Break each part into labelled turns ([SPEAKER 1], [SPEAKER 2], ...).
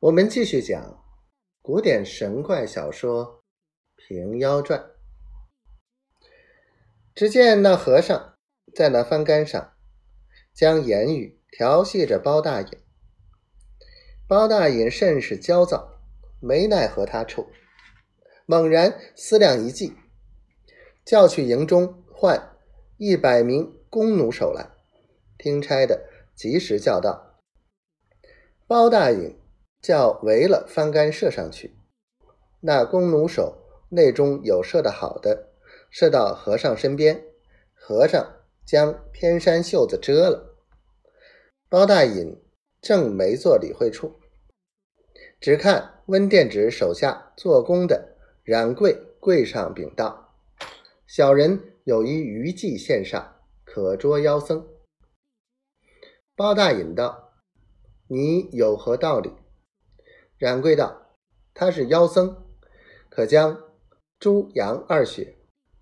[SPEAKER 1] 我们继续讲古典神怪小说《平妖传》。只见那和尚在那翻杆上，将言语调戏着包大隐。包大隐甚是焦躁，没奈何他处，猛然思量一计，叫去营中唤一百名弓弩手来，听差的及时叫道：“包大隐。”叫围了翻杆射上去，那弓弩手内中有射得好的，射到和尚身边，和尚将偏衫袖子遮了。包大隐正没做理会处，只看温殿直手下做工的冉贵跪上禀道：“小人有一余计献上，可捉妖僧。”包大隐道：“你有何道理？”冉贵道：“他是妖僧，可将猪羊二血、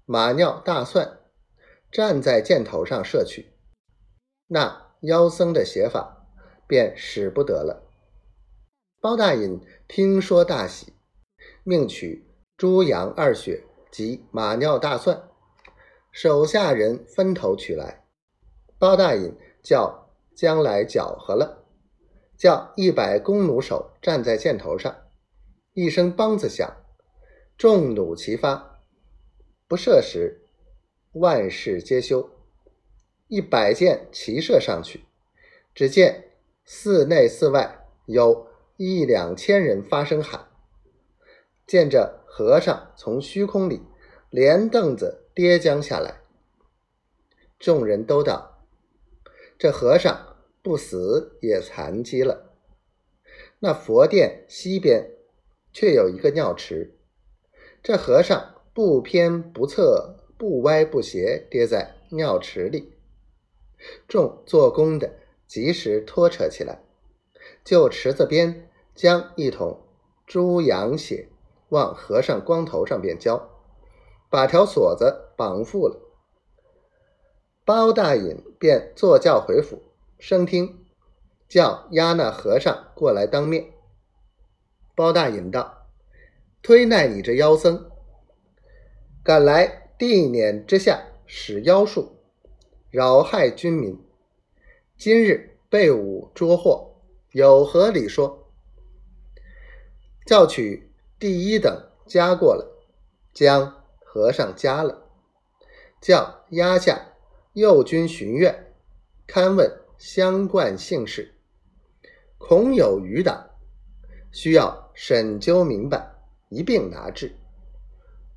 [SPEAKER 1] 马尿大蒜站在箭头上射去，那妖僧的写法便使不得了。”包大隐听说大喜，命取猪羊二血及马尿大蒜，手下人分头取来。包大隐叫将来搅和了。叫一百弓弩手站在箭头上，一声梆子响，众弩齐发。不射时，万事皆休。一百箭齐射上去，只见寺内寺外有一两千人发声喊。见着和尚从虚空里连凳子跌将下来，众人都道：“这和尚。”不死也残疾了。那佛殿西边却有一个尿池，这和尚不偏不侧、不歪不斜，跌在尿池里。众做工的及时拖扯起来，就池子边将一桶猪羊血往和尚光头上便浇，把条锁子绑缚了。包大隐便坐轿回府。升听，叫押那和尚过来当面。包大隐道：“推奈你这妖僧，敢来地辇之下使妖术，扰害军民。今日被吾捉获，有何理说？”叫取第一等加过来，将和尚加了，叫押下右军巡院勘问。相贯姓氏，恐有余党，需要审究明白，一并拿治。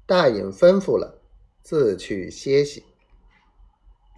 [SPEAKER 1] 大隐吩咐了，自去歇息。